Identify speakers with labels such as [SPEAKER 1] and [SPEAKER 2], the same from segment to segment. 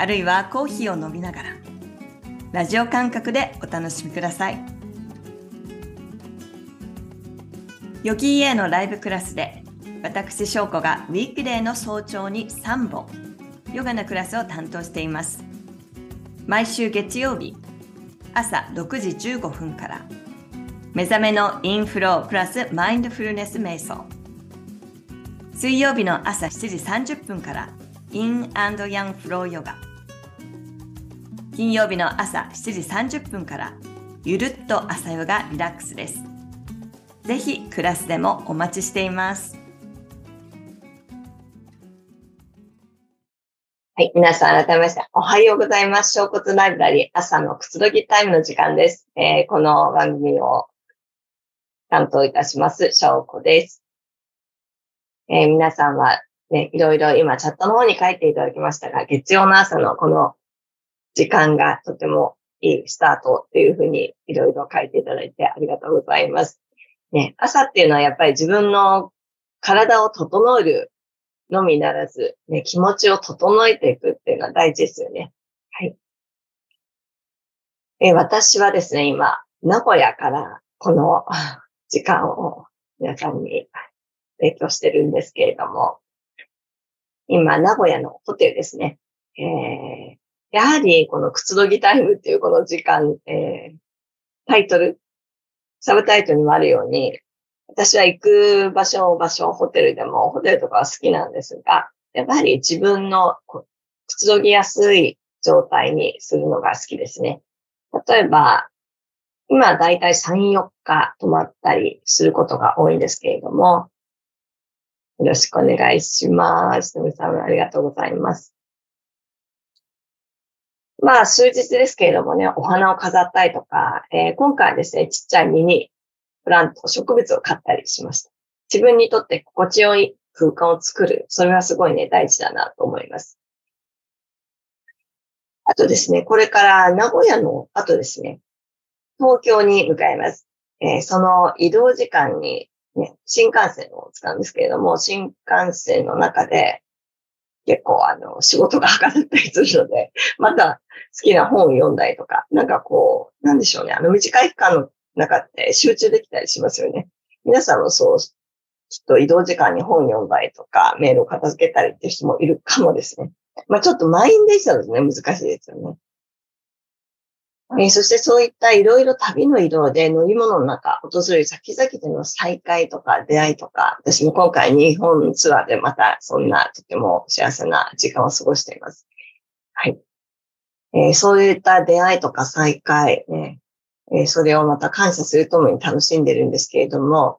[SPEAKER 1] あるいはコーヒーを飲みながらラジオ感覚でお楽しみください。ヨギーエのライブクラスで私翔子がウィークデーの早朝に3本ヨガのクラスを担当しています。毎週月曜日朝6時15分から目覚めのインフロープラスマインドフルネス瞑想。水曜日の朝7時30分からインヤンフローヨガ金曜日の朝7時30分からゆるっと朝ヨガリラックスですぜひクラスでもお待ちしています
[SPEAKER 2] はい。皆さん、改めまして、おはようございます。小骨ライブラリー朝のくつろぎタイムの時間です。えー、この番組を担当いたします、小骨です。えー、皆さんはね、いろいろ今チャットの方に書いていただきましたが、月曜の朝のこの時間がとてもいいスタートっていうふうにいろいろ書いていただいてありがとうございます。ね、朝っていうのはやっぱり自分の体を整えるのみならず、ね、気持ちを整えていくっていうのは大事ですよね。はい。え私はですね、今、名古屋からこの時間を皆さんに提供してるんですけれども、今、名古屋のホテルですね。えー、やはり、このくつろぎタイムっていうこの時間、えー、タイトル、サブタイトルにもあるように、私は行く場所、場所、ホテルでも、ホテルとかは好きなんですが、やっぱり自分のくつろぎやすい状態にするのが好きですね。例えば、今だいたい3、4日泊まったりすることが多いんですけれども、よろしくお願いします。とみさんありがとうございます。まあ、数日ですけれどもね、お花を飾ったりとか、えー、今回はですね、ちっちゃいミニプラント、植物を買ったりしました。自分にとって心地よい空間を作る。それはすごいね、大事だなと思います。あとですね、これから名古屋の後ですね、東京に向かいます。えー、その移動時間に、ね、新幹線を使うんですけれども、新幹線の中で結構あの仕事がはかどったりするので、また好きな本を読んだりとか、なんかこう、なんでしょうね、あの短い期間の中って集中できたりしますよね。皆さんもそう、きっと移動時間に本読んだりとか、メールを片付けたりって人もいるかもですね。まあちょっと満員電車ですね、難しいですよね。えー、そしてそういったいろいろ旅の移動で乗り物の中、訪れる先々での再会とか出会いとか、私も今回日本ツアーでまたそんなとても幸せな時間を過ごしています。はい。えー、そういった出会いとか再会、ね、えー、それをまた感謝するともに楽しんでるんですけれども、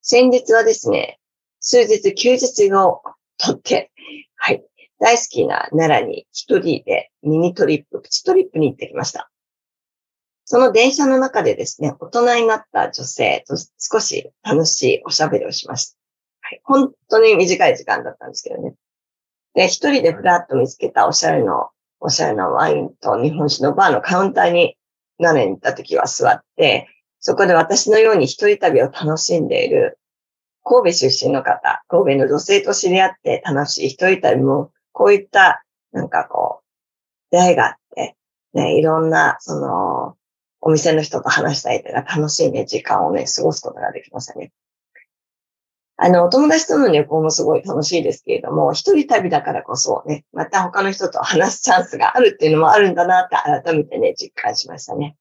[SPEAKER 2] 先日はですね、数日休日をとって、はい、大好きな奈良に一人でミニトリップ、プチトリップに行ってきました。その電車の中でですね、大人になった女性と少し楽しいおしゃべりをしました。はい、本当に短い時間だったんですけどね。で、一人でふらっと見つけたおしゃれの、おしゃれなワインと日本酒のバーのカウンターに奈良に行った時は座って、そこで私のように一人旅を楽しんでいる神戸出身の方、神戸の女性と知り合って楽しい一人旅も、こういった、なんかこう、出会いがあって、ね、いろんな、その、お店の人と話したりとか楽しいね、時間をね、過ごすことができましたね。あの、お友達との旅行もすごい楽しいですけれども、一人旅だからこそね、また他の人と話すチャンスがあるっていうのもあるんだなって改めてね、実感しましたね。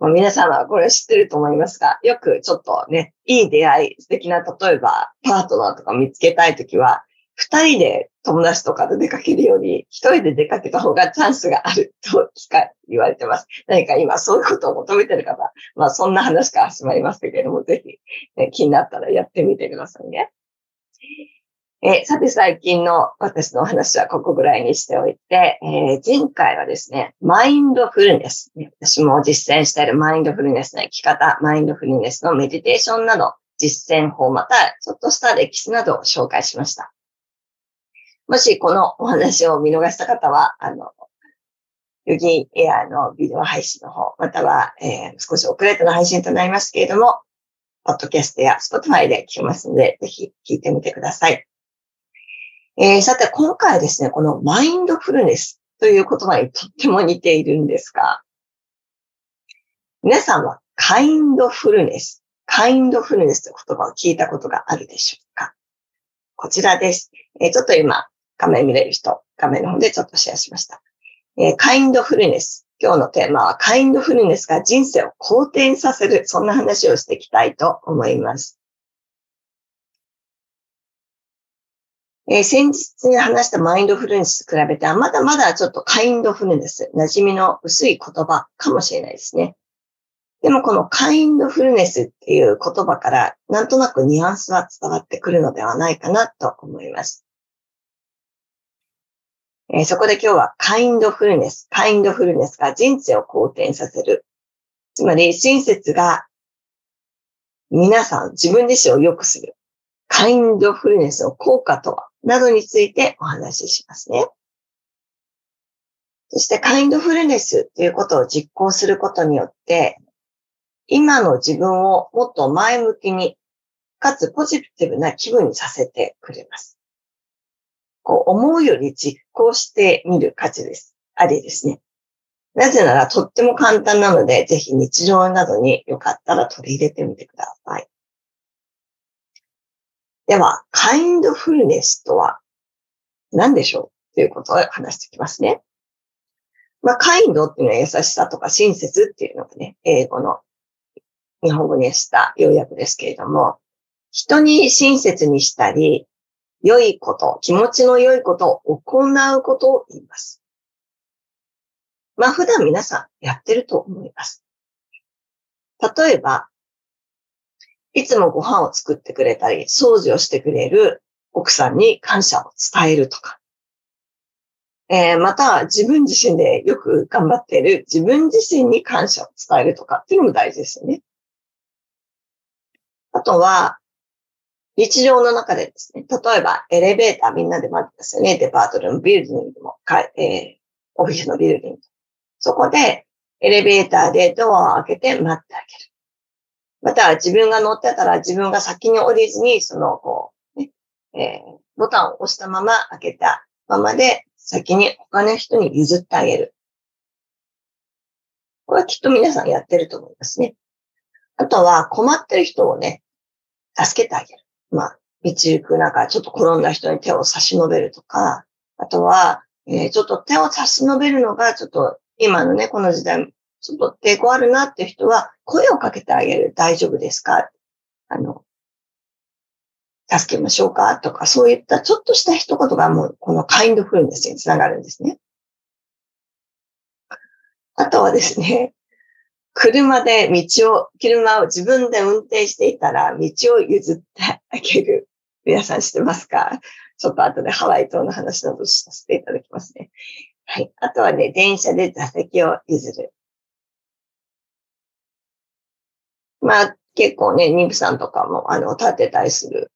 [SPEAKER 2] まあ、皆さんはこれ知ってると思いますが、よくちょっとね、いい出会い、素敵な、例えばパートナーとか見つけたいときは、二人で友達とかと出かけるより、一人で出かけた方がチャンスがあると聞か言われてます。何か今そういうことを求めてる方、まあそんな話から始まりますけれども、ぜひ、ね、気になったらやってみてくださいね。えー、さて最近の私のお話はここぐらいにしておいて、えー、前回はですね、マインドフルネス。私も実践しているマインドフルネスの生き方、マインドフルネスのメディテーションなど、実践法、またちょっとした歴史などを紹介しました。もしこのお話を見逃した方は、あの、ヨギエアのビデオ配信の方、または、えー、少し遅れての配信となりますけれども、ポッドキャストやスポティファイで聞けますので、ぜひ聞いてみてください。えー、さて、今回はですね、このマインドフルネスという言葉にとっても似ているんですが、皆さんはカインドフルネス、カインドフルネスという言葉を聞いたことがあるでしょうか？こちらです。えー、ちょっと今、画面見れる人、画面の方でちょっとシェアしました。えー、カインドフルネス。今日のテーマはカインドフルネスが人生を好転させる。そんな話をしていきたいと思います。えー、先日に話したマインドフルネスと比べては、まだまだちょっとカインドフルネス、馴染みの薄い言葉かもしれないですね。でもこのカインドフルネスっていう言葉から、なんとなくニュアンスは伝わってくるのではないかなと思います。えー、そこで今日はカインドフルネス、カインドフルネスが人生を好転させる。つまり、親切が皆さん自分自身を良くする。カインドフルネスの効果とは？などについてお話ししますね。そしてカインドフルネスということを実行することによって、今の自分をもっと前向きに、かつポジティブな気分にさせてくれます。こう思うより実行してみる価値です。ありですね。なぜならとっても簡単なので、ぜひ日常などによかったら取り入れてみてください。では、カインドフルネスとは何でしょう？ということを話していきますね。まあ、カインドっていうのは優しさとか親切っていうのがね、英語の日本語にした要約ですけれども、人に親切にしたり、良いこと、気持ちの良いことを行うことを言います。まあ普段皆さんやってると思います。例えば、いつもご飯を作ってくれたり、掃除をしてくれる奥さんに感謝を伝えるとか。えー、また、自分自身でよく頑張っている自分自身に感謝を伝えるとかっていうのも大事ですよね。あとは、日常の中でですね、例えばエレベーターみんなで待ってますよね。デパートでもビルディングも、えー、オフィスのビルディング。そこでエレベーターでドアを開けて待ってあげる。また自分が乗ってたら自分が先に降りずに、その、こう、ね、えー、ボタンを押したまま開けたままで先に他の人に譲ってあげる。これはきっと皆さんやってると思いますね。あとは困ってる人をね、助けてあげる。まあ、道行く中、ちょっと転んだ人に手を差し伸べるとか、あとは、えー、ちょっと手を差し伸べるのが、ちょっと今のね、この時代ちょっと抵抗あるなっていう人は、声をかけてあげる。大丈夫ですか？あの、助けましょうか？とか、そういったちょっとした一言がもう、このカインドフルネスにつながるんですね。あとはですね、車で道を、車を自分で運転していたら、道を譲ってあげる。皆さん知ってますか？ちょっと後でハワイ島の話などさせていただきますね。はい。あとはね、電車で座席を譲る。まあ、結構ね、妊婦さんとかも、あの、立てたりする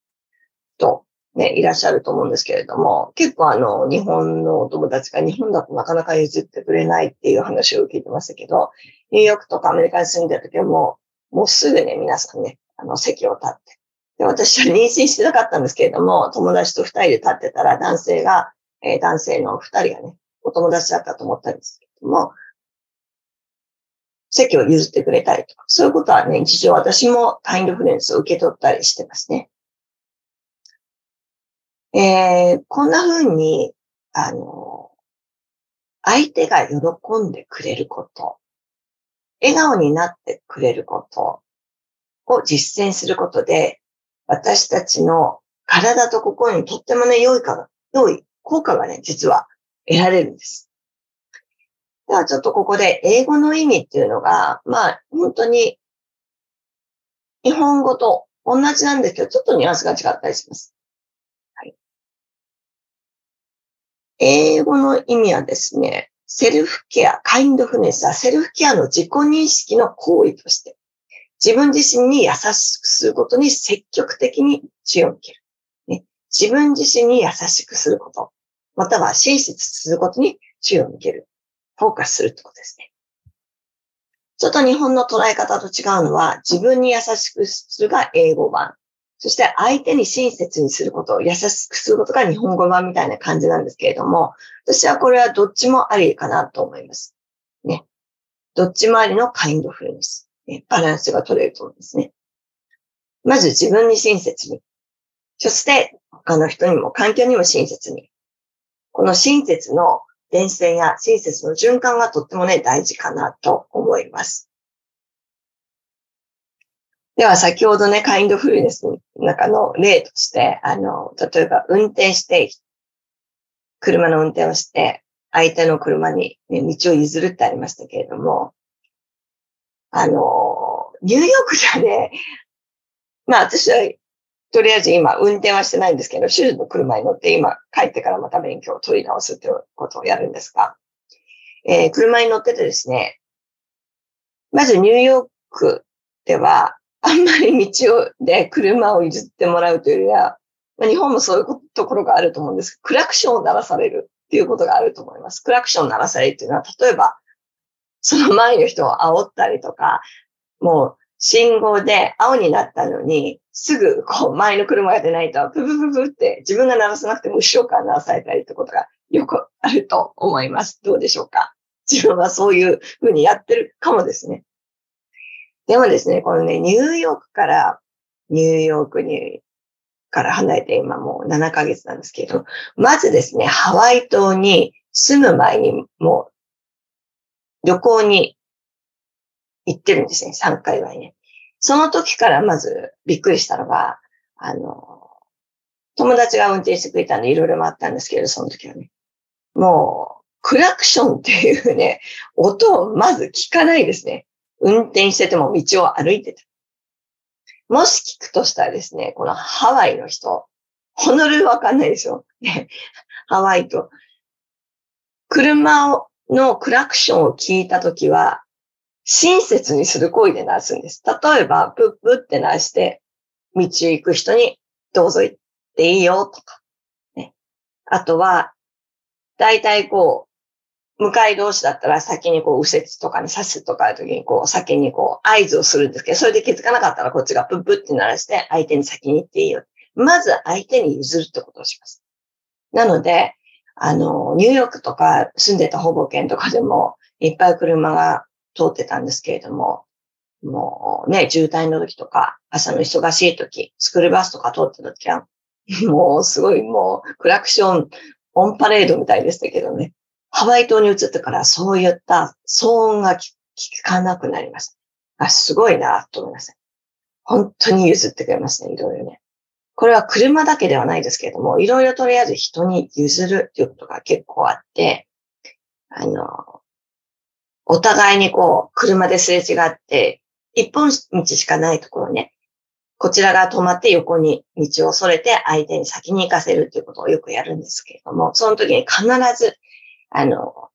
[SPEAKER 2] と、ね、いらっしゃると思うんですけれども、結構あの、日本のお友達が日本だとなかなか譲ってくれないっていう話を聞いてましたけど、ニューヨークとかアメリカに住んでる時はもう、もうすぐね、皆さんね、あの、席を立って。で、私は妊娠してなかったんですけれども、友達と二人で立ってたら男性が、えー、男性の二人がね、お友達だったと思ったんですけども、席を譲ってくれたりとか、そういうことはね、日常私もカインドフレンスを受け取ったりしてますね。えー、こんな風に、あの、相手が喜んでくれること、笑顔になってくれることを実践することで、私たちの体と心にとってもね、良いか良い効果がね、実は得られるんです。ではちょっとここで英語の意味っていうのが、まあ本当に日本語と同じなんですけど、ちょっとニュアンスが違ったりします。英語の意味はですね、セルフケア、カインドフネスはセルフケアの自己認識の行為として、自分自身に優しくすることに積極的に注意を向ける。ね、自分自身に優しくすること、または親切することに注意を向ける。フォーカスするってことですね。ちょっと日本の捉え方と違うのは、自分に優しくするが英語版。そして相手に親切にすることを優しくすることが日本語版みたいな感じなんですけれども、私はこれはどっちもありかなと思います。ね。どっちもありのカインドフルネス。ね、バランスが取れると思うんですね。まず自分に親切に。そして他の人にも環境にも親切に。この親切の伝染や親切の循環がとってもね、大事かなと思います。では、先ほどね、カインドフルネスの中の例として、あの、例えば運転して、車の運転をして、相手の車に、ね、道を譲るってありましたけれども、あの、ニューヨークじゃね、まあ私は、とりあえず今運転はしてないんですけど、手術の車に乗って今帰ってからまた勉強を取り直すということをやるんですが、えー、車に乗っててですね、まずニューヨークでは、あんまり道をで車を譲ってもらうというよりは、まあ、日本もそういうところがあると思うんです、クラクションを鳴らされるっていうことがあると思います。クラクションを鳴らされるっていうのは、例えば、その前の人を煽ったりとか、もう信号で青になったのに、すぐこう前の車が出ないと、ププププって自分が鳴らさなくても後ろから鳴らされたりってことがよくあると思います。どうでしょうか？自分はそういうふうにやってるかもですね。でもですね、このね、ニューヨークから、ニューヨークに、から離れて今もう7ヶ月なんですけど、まずですね、ハワイ島に住む前にもう旅行に行ってるんですね、3回はね。その時からまずびっくりしたのが、あの、友達が運転してくれたんでいろいろ回ったんですけど、その時はね。もう、クラクションっていうね、音をまず聞かないですね。運転してても道を歩いてた。もし聞くとしたらですね、このハワイの人、ホノルルわかんないでしょ？ハワイと。車のクラクションを聞いたときは、親切にする行為で鳴らすんです。例えば、プップって鳴らして、道行く人にどうぞ行っていいよとか、ね。あとは、大体こう、向かい同士だったら先にこう右折とかに刺すとかいう時にこう先にこう合図をするんですけど、それで気づかなかったらこっちがプップって鳴らして相手に先に行っていいよ。まず相手に譲るってことをします。なので、あの、ニューヨークとか住んでたほぼ県とかでもいっぱい車が通ってたんですけれども、もうね、渋滞の時とか、朝の忙しい時、スクールバスとか通ってた時は、もうすごいもうクラクション、オンパレードみたいでしたけどね。ハワイ島に移ってからそういった騒音が聞かなくなりました。あ、すごいなと思います。本当に譲ってくれますね、いろいろね。これは車だけではないですけれども、いろいろとりあえず人に譲るっていうことが結構あって、あの、お互いにこう、車ですれ違って、一本道しかないところね、こちらが止まって横に道をそれて相手に先に行かせるということをよくやるんですけれども、その時に必ずあの、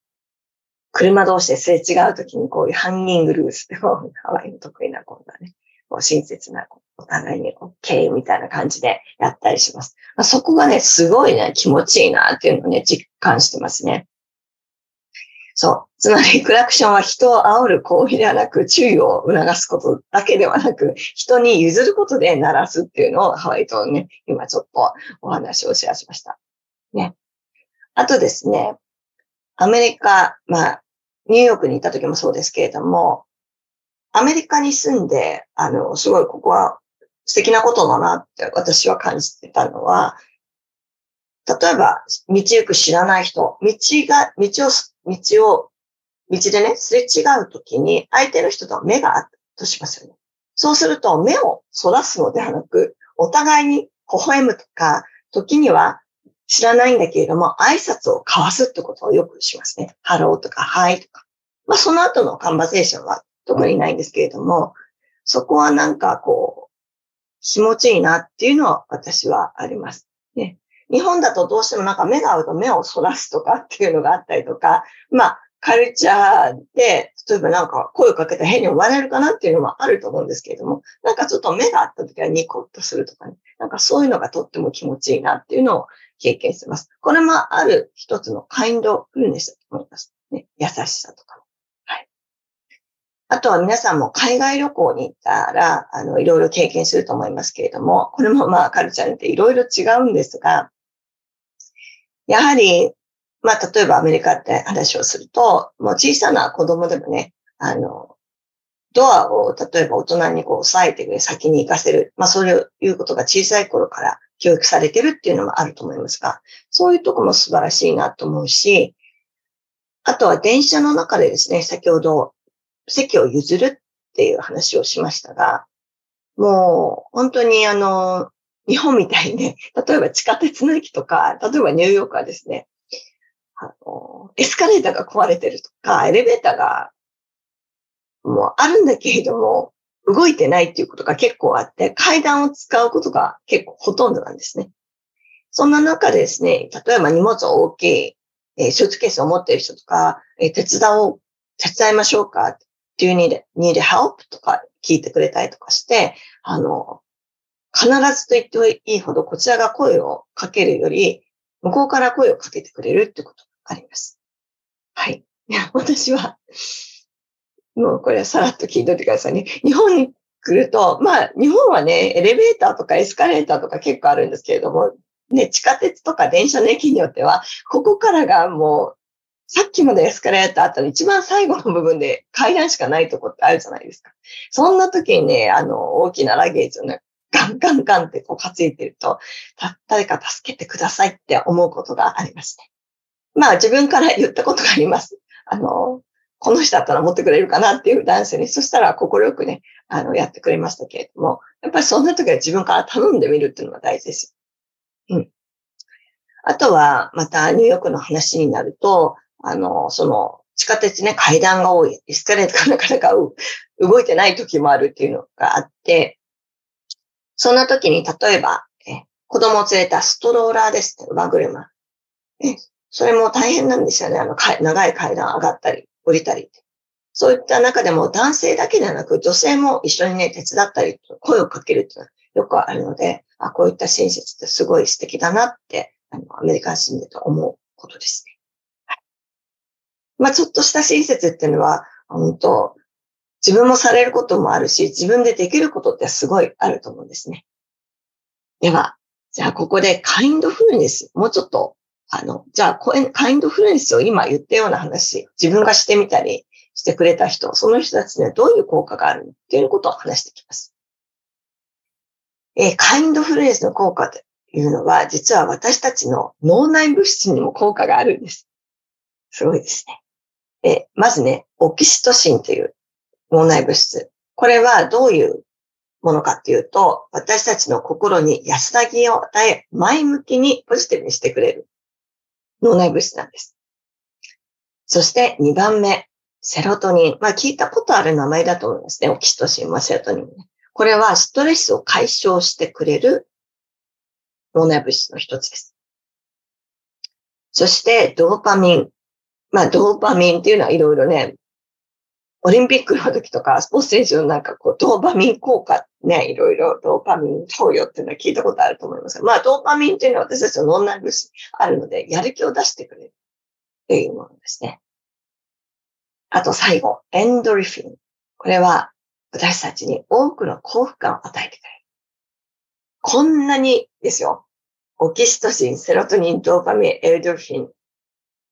[SPEAKER 2] 車同士ですれ違うときにこういうハンギングルースってハワイの得意な今度はね、こう親切な、お互いに OK みたいな感じでやったりします。まあ、そこがね、すごいね、気持ちいいなっていうのをね、実感してますね。そう。つまり、クラクションは人を煽る行為ではなく、注意を促すことだけではなく、人に譲ることで鳴らすっていうのをハワイとね、今ちょっとお話をシェアしました。ね。あとですね、アメリカ、まあ、ニューヨークにいた時もそうですけれども、アメリカに住んで、あの、すごいここは素敵なことだなって私は感じてたのは、例えば、道行く知らない人、道が、道を、道を、道でね、すれ違うときに、相手の人と目があったとしますよね。そうすると、目をそらすのではなく、お互いに微笑むとか、時には知らないんだけれども、挨拶を交わすってことをよくしますね。ハローとか、 Hi とか。まあ、その後の conversation は特にないんですけれども、そこはなんかこう、気持ちいいなっていうのは私はあります。ね。日本だとどうしてもなんか目が合うと目をそらすとかっていうのがあったりとか、まあ、カルチャーで、例えばなんか声をかけて変に思われるかなっていうのもあると思うんですけれども、なんかちょっと目が合った時はニコッとするとかね、なんかそういうのがとっても気持ちいいなっていうのを経験してます。これもある一つのカインドフルネスだと思います。ね、優しさとか。はい。あとは皆さんも海外旅行に行ったら、あの、いろいろ経験すると思いますけれども、これもまあカルチャーによっていろいろ違うんですが、やはりまあ、例えばアメリカって話をすると、もう小さな子供でもね、あの、ドアを例えば大人にこう押さえて、先に行かせる。まあ、そういうことが小さい頃から教育されてるっていうのもあると思いますが、そういうとこも素晴らしいなと思うし、あとは電車の中でですね、先ほど席を譲るっていう話をしましたが、もう本当にあの、日本みたいにね、例えば地下鉄の駅とか、例えばニューヨークはですね、あの、エスカレーターが壊れてるとか、エレベーターがもあるんだけれども、動いてないっていうことが結構あって、階段を使うことが結構ほとんどなんですね。そんな中でですね、例えば荷物を大きい、えー、スーツケースを持っている人とか、えー、手伝おう、手伝いましょうか ?Do you need, need help? とか聞いてくれたりとかして、あの、必ずと言っていいほどこちらが声をかけるより、向こうから声をかけてくれるってことがあります。はい。私は、もうこれはさらっと聞いといてくださいね。日本に来ると、まあ、日本はね、エレベーターとかエスカレーターとか結構あるんですけれども、ね、地下鉄とか電車の駅によっては、ここからがもう、さっきまでエスカレーターあったの一番最後の部分で階段しかないとこってあるじゃないですか。そんな時にね、あの、大きなラゲージをね、ガンガンガンってこう担いでると、誰か助けてくださいって思うことがありますね。まあ自分から言ったことがあります。あの、この人だったら持ってくれるかなっていう男性に、そしたら快くね、あの、やってくれましたけれども、やっぱりそんな時は自分から頼んでみるっていうのが大事です。うん。あとは、またニューヨークの話になると、あの、その、地下鉄ね、階段が多い、エスカレーターがなかなか動いてない時もあるっていうのがあって、そんな時に、例えば、え子供を連れたストローラーですね、馬車。えそれも大変なんですよね。あの、長い階段上がったり、降りたり。そういった中でも男性だけではなく、女性も一緒にね、手伝ったり、声をかけるっていうのはよくあるので、あ、こういった親切ってすごい素敵だなって、あの、アメリカに住んでと思うことですね。はい。まあ、ちょっとした親切っていうのは、本当自分もされることもあるし、自分でできることってすごいあると思うんですね。では、じゃあここでカインドフルネス、もうちょっとあの、じゃあ、カインドフルネスを今言ったような話、自分がしてみたりしてくれた人、その人たちにはどういう効果があるのっていうことを話していきます。えー、カインドフルネスの効果というのは、実は私たちの脳内物質にも効果があるんです。すごいですね。えー、まずね、オキシトシンという脳内物質。これはどういうものかっていうと、私たちの心に安らぎを与え、前向きにポジティブにしてくれる脳内物質なんです。そして2番目、セロトニン。まあ聞いたことある名前だと思いますね。オキシトシンはセロトニン、ね。これはストレスを解消してくれる脳内物質の一つです。そしてドーパミン。まあドーパミンっていうのはいろいろね、オリンピックの時とか、スポーツ選手のなんかこう、ドーパミン効果ね、いろいろドーパミン投与っていうのは聞いたことあると思いますが、まあ、ドーパミンっていうのは私たちの脳内物質あるので、やる気を出してくれるっていうものですね。あと最後、エンドリフィン。これは私たちに多くの幸福感を与えてくれる。こんなにですよ。オキシトシン、セロトニン、ドーパミン、エンドリフィン。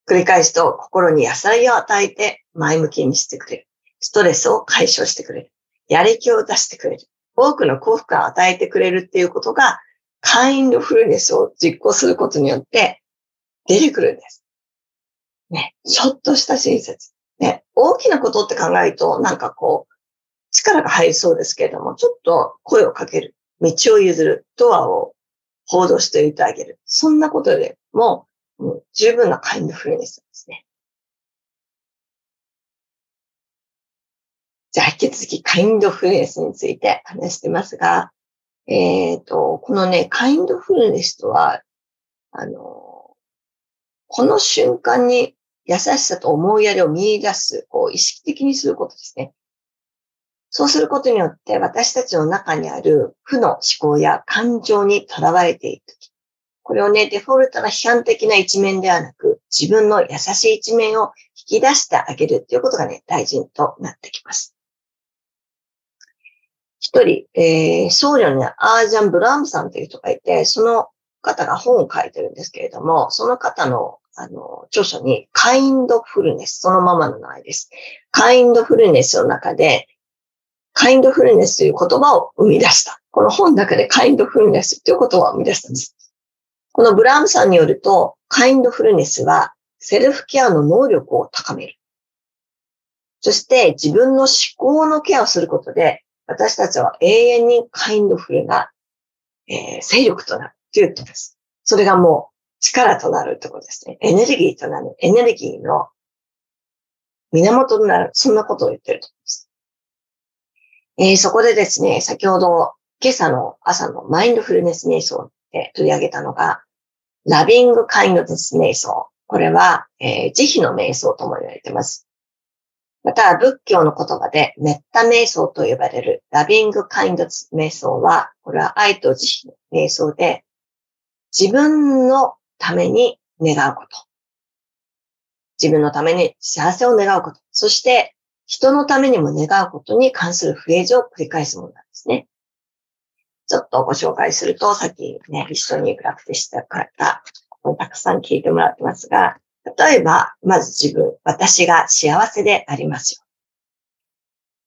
[SPEAKER 2] 繰り返すと心に野菜を与えて前向きにしてくれる。ストレスを解消してくれる。やる気を出してくれる。多くの幸福感を与えてくれるっていうことが、カインドフルネスを実行することによって出てくるんです。ね、ちょっとした親切。ね、大きなことって考えると、なんかこう、力が入りそうですけれども、ちょっと声をかける。道を譲る。ドアを報道しておいてあげる。そんなことでも、もう十分なカインドフルネスなんですね。じゃあ、引き続き、カインドフルネスについて話してますが、えっ、ー、と、このね、カインドフルネスとは、あの、この瞬間に優しさと思いやりを見出す、こう意識的にすることですね。そうすることによって私たちの中にある負の思考や感情にとらわれているとき、これをね、デフォルトな批判的な一面ではなく、自分の優しい一面を引き出してあげるっていうことがね、大事となってきます。一人、えー、僧侶にアージャン・ブラームさんという人がいて、その方が本を書いてるんですけれども、その方のあの、著書に、 kindfulness、そのままの名前です。 kindfulness の中で、 kindfulness という言葉を生み出した。この本の中で kindfulness という言葉を生み出したんです。このブラームさんによると、 kindfulness はセルフケアの能力を高める。そして自分の思考のケアをすることで、私たちは永遠にカインドフルな、えー、勢力となるということです。それがもう力となるってことですね。エネルギーとなる。エネルギーの源となる。そんなことを言ってると思います。えー、そこでですね、先ほど今朝の朝のマインドフルネス瞑想で取り上げたのが、ラビングカインドネス瞑想。これは、えー、慈悲の瞑想とも言われています。また、仏教の言葉で、メッタ瞑想と呼ばれるラビングカインド瞑想は、これは愛と慈悲の瞑想で、自分のために願うこと。自分のために幸せを願うこと。そして、人のためにも願うことに関するフレーズを繰り返すものなんですね。ちょっとご紹介すると、さっきね、一緒にプラクティした方、ここにたくさん聞いてもらってますが、例えば、まず自分、私が幸せでありますよ。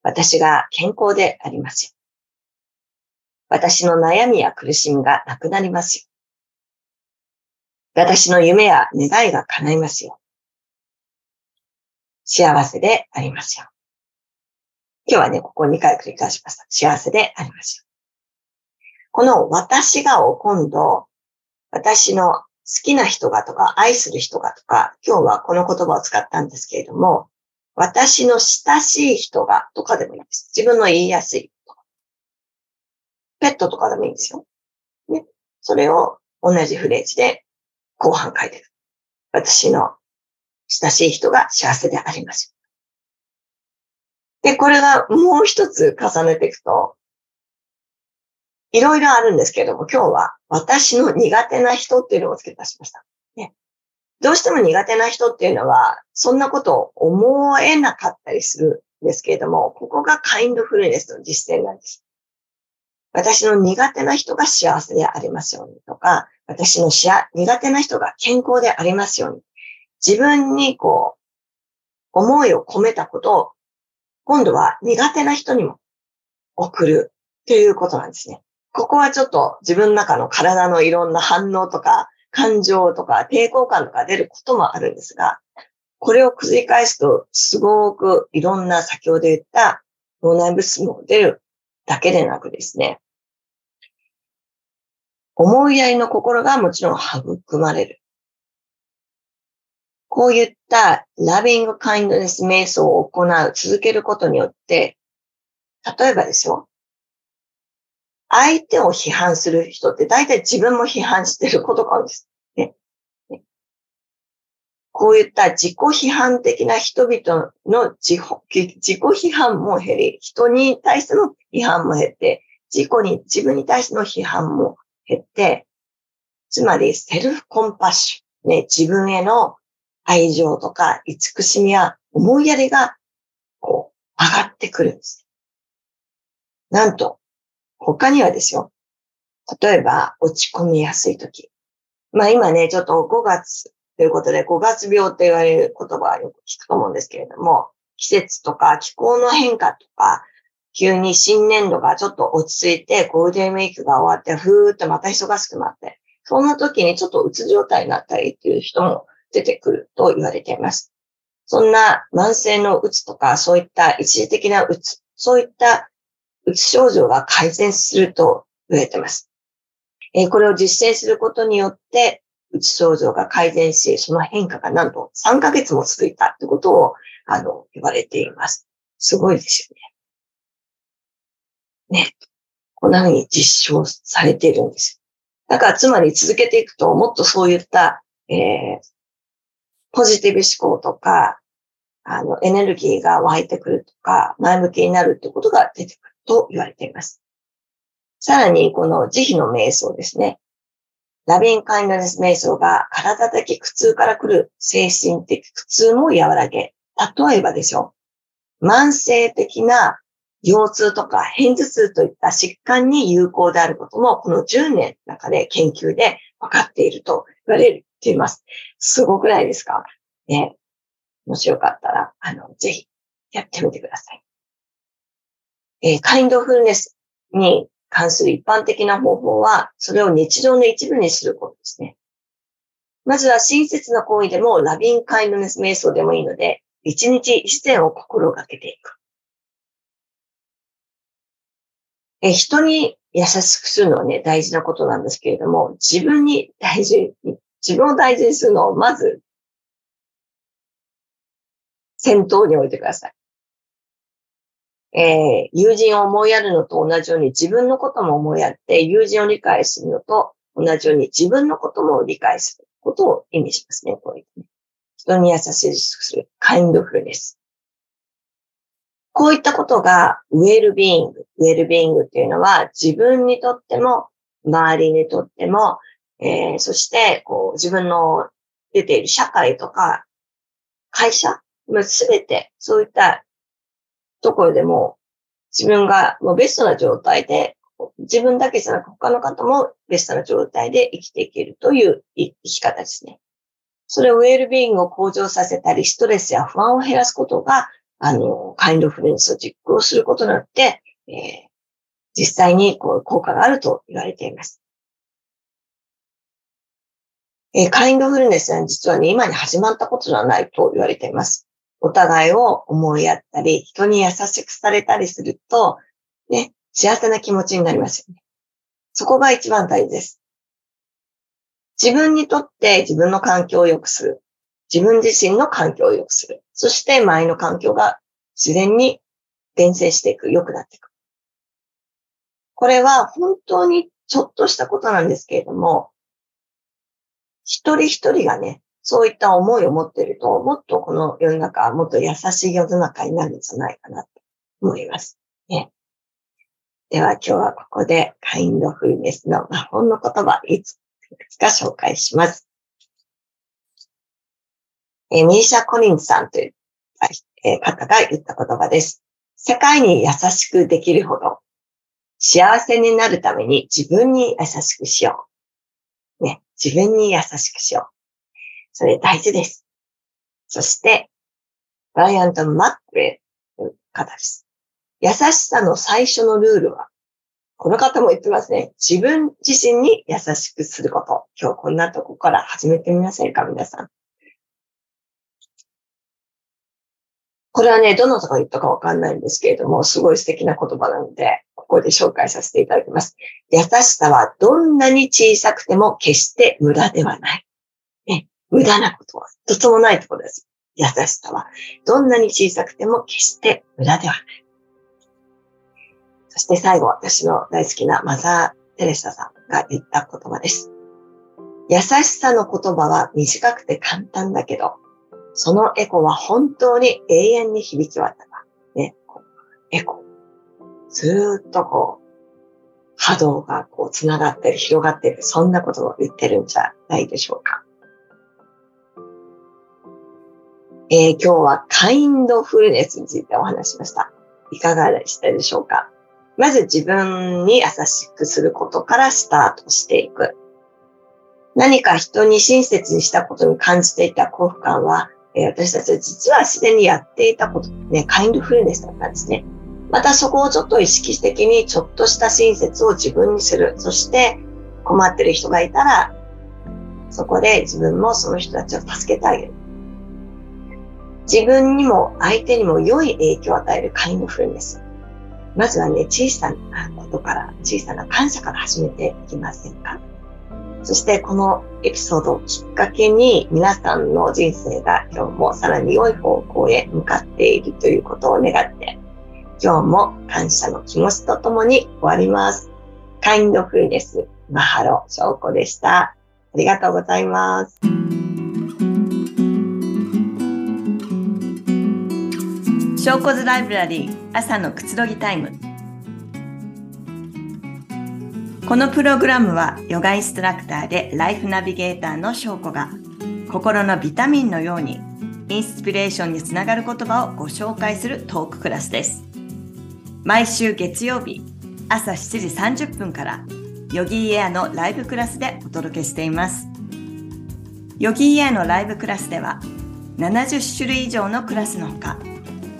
[SPEAKER 2] 私が健康でありますよ。私の悩みや苦しみがなくなりますよ。私の夢や願いが叶いますよ。幸せでありますよ。今日はね、ここ2回繰り返しました。幸せでありますよ。この私がを今度、私の好きな人がとか、愛する人がとか、今日はこの言葉を使ったんですけれども、私の親しい人がとかでもいいです。自分の言いやすい。ペットとかでもいいんですよ。ね。それを同じフレーズで後半書いてる。私の親しい人が幸せでありますで、これがもう一つ重ねていくと、いろいろあるんですけれども、今日は私の苦手な人っていうのを付け足しました。ね、どうしても苦手な人っていうのは、そんなことを思えなかったりするんですけれども、ここがカインドフルネスの実践なんです。私の苦手な人が幸せでありますようにとか、私の苦手な人が健康でありますように。自分にこう、思いを込めたことを、今度は苦手な人にも送るということなんですね。ここはちょっと自分の中の体のいろんな反応とか、感情とか抵抗感とか出ることもあるんですが、これを繰り返すと、すごくいろんな先ほど言った脳内物質も出るだけでなくですね、思いやりの心がもちろん育まれる。こういったラビングカインドネス瞑想を行う、続けることによって、例えばですよ。相手を批判する人って大体自分も批判してることがあるんです。ね。ねこういった自己批判的な人々の自己批判も減り、人に対しての批判も減って、自己に、自分に対しての批判も減って、つまりセルフコンパッション、ね、自分への愛情とか慈しみや思いやりが、こう、上がってくるんです。なんと、他にはですよ。例えば、落ち込みやすい時。まあ今ね、ちょっと5月ということで、5月病って言われる言葉はよく聞くと思うんですけれども、季節とか気候の変化とか、急に新年度がちょっと落ち着いて、ゴールデンウィークが終わって、ふーっとまた忙しくなって、そんな時にちょっとうつ状態になったりっていう人も出てくると言われています。そんな慢性のうつとか、そういった一時的なうつ、そういったうつ症状が改善すると言われています。えー、これを実践することによって、うつ症状が改善し、その変化がなんと3ヶ月も続いたってことを、あの、言われています。すごいですよね。ね、こんな風に実証されているんです。だからつまり続けていくと、もっとそういった、えー、ポジティブ思考とか、あの、エネルギーが湧いてくるとか、前向きになるってことが出てくると言われています。さらに、この慈悲の瞑想ですね。ラビンカインドネス瞑想が体的苦痛から来る精神的苦痛も和らげ、例えばでしょう。慢性的な腰痛とか片頭痛といった疾患に有効であることも、この10年の中で研究で分かっていると言われています。すごくないですか？ね。もしよかったら、あの、ぜひやってみてください。えー、カインドフルネスに関する一般的な方法は、それを日常の一部にすることですね。まずは親切な行為でもラビンカインドネス瞑想でもいいので、一日一点を心がけていく。え、人に優しくするのはね、大事なことなんですけれども、自分に大事に、自分を大事にするのをまず、先頭に置いてください。えー、友人を思いやるのと同じように自分のことも思いやって、友人を理解するのと同じように自分のことも理解することを意味しますね、こういう、ね。人に優しくする、カインドフルです。こういったことがウェルビーイング。ウェルビーイングっていうのは自分にとっても、周りにとっても、えー、そして、こう、自分の出ている社会とか、会社、すべて、そういったところでも、自分がもうベストな状態で、自分だけじゃなく他の方もベストな状態で生きていけるという生き方ですね。それをウェルビーイングを向上させたり、ストレスや不安を減らすことがあの、カインドフルネスを実行することによって、えー、実際にこう効果があると言われています。えー、カインドフルネスは実はね、今に始まったことではないと言われています。お互いを思いやったり、人に優しくされたりすると、ね、幸せな気持ちになりますよね。そこが一番大事です。自分にとって自分の環境を良くする。自分自身の環境を良くする。そして周りの環境が自然に伝染していく、良くなっていく。これは本当にちょっとしたことなんですけれども、一人一人がね、そういった思いを持っていると、もっとこの世の中は、もっと優しい世の中になるんじゃないかなと思います。ね。では今日はここでカインドフルネスの魔法の言葉いつか紹介します。えー、ミーシャ・コリンさんという、方が言った言葉です。世界に優しくできるほど幸せになるために自分に優しくしよう。ね、自分に優しくしよう。それ大事です。そして、ブライアント・マックレという方です。優しさの最初のルールは、この方も言ってますね。自分自身に優しくすること。今日こんなとこから始めてみませんか、皆さん。これはね、どの人が言ったかわかんないんですけれども、すごい素敵な言葉なので、ここで紹介させていただきます。優しさはどんなに小さくても決して無駄ではない。無駄なことは一つもないところです。優しさはどんなに小さくても決して無駄ではない。そして最後、私の大好きなマザー・テレサさんが言った言葉です。優しさの言葉は短くて簡単だけど、そのエコは本当に永遠に響き渡った。ね、エコ。ずっとこう、波動がこう繋がってる、広がってる、そんなことを言ってるんじゃないでしょうか。えー、今日はカインドフルネスについてお話しました。いかがでしたでしょうか？まず自分に優しくすることからスタートしていく。何か人に親切にしたことに感じていた幸福感はえ私たちは実はすでにやっていたこと、ね、カインドフルネスだったんですね。またそこをちょっと意識的にちょっとした親切を自分にする。そして困ってる人がいたら、そこで自分もその人たちを助けてあげる。自分にも相手にも良い影響を与えるカインドフルネス。まずはね、小さなことから、小さな感謝から始めていきませんか？そしてこのエピソードをきっかけに皆さんの人生が今日もさらに良い方向へ向かっているということを願って、今日も感謝の気持ちとともに終わります。カインドフルネス、マハロ翔子でした。ありがとうございます。
[SPEAKER 1] 翔子ズライブラリー朝のくつろぎタイム。このプログラムはヨガインストラクターでライフナビゲーターの翔子が心のビタミンのようにインスピレーションにつながる言葉をご紹介するトーククラスです。毎週月曜日朝7時30分からヨギーエアのライブクラスでお届けしています。ヨギーエアのライブクラスでは70種類以上のクラスのほか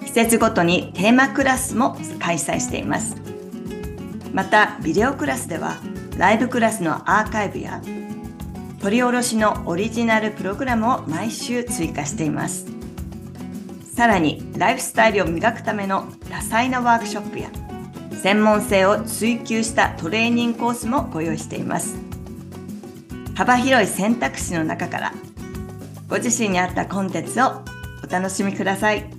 [SPEAKER 1] 季節ごとにテーマクラスも開催しています。またビデオクラスではライブクラスのアーカイブや取り下ろしのオリジナルプログラムを毎週追加しています。さらにライフスタイルを磨くための多彩なワークショップや専門性を追求したトレーニングコースもご用意しています。幅広い選択肢の中からご自身に合ったコンテンツをお楽しみください。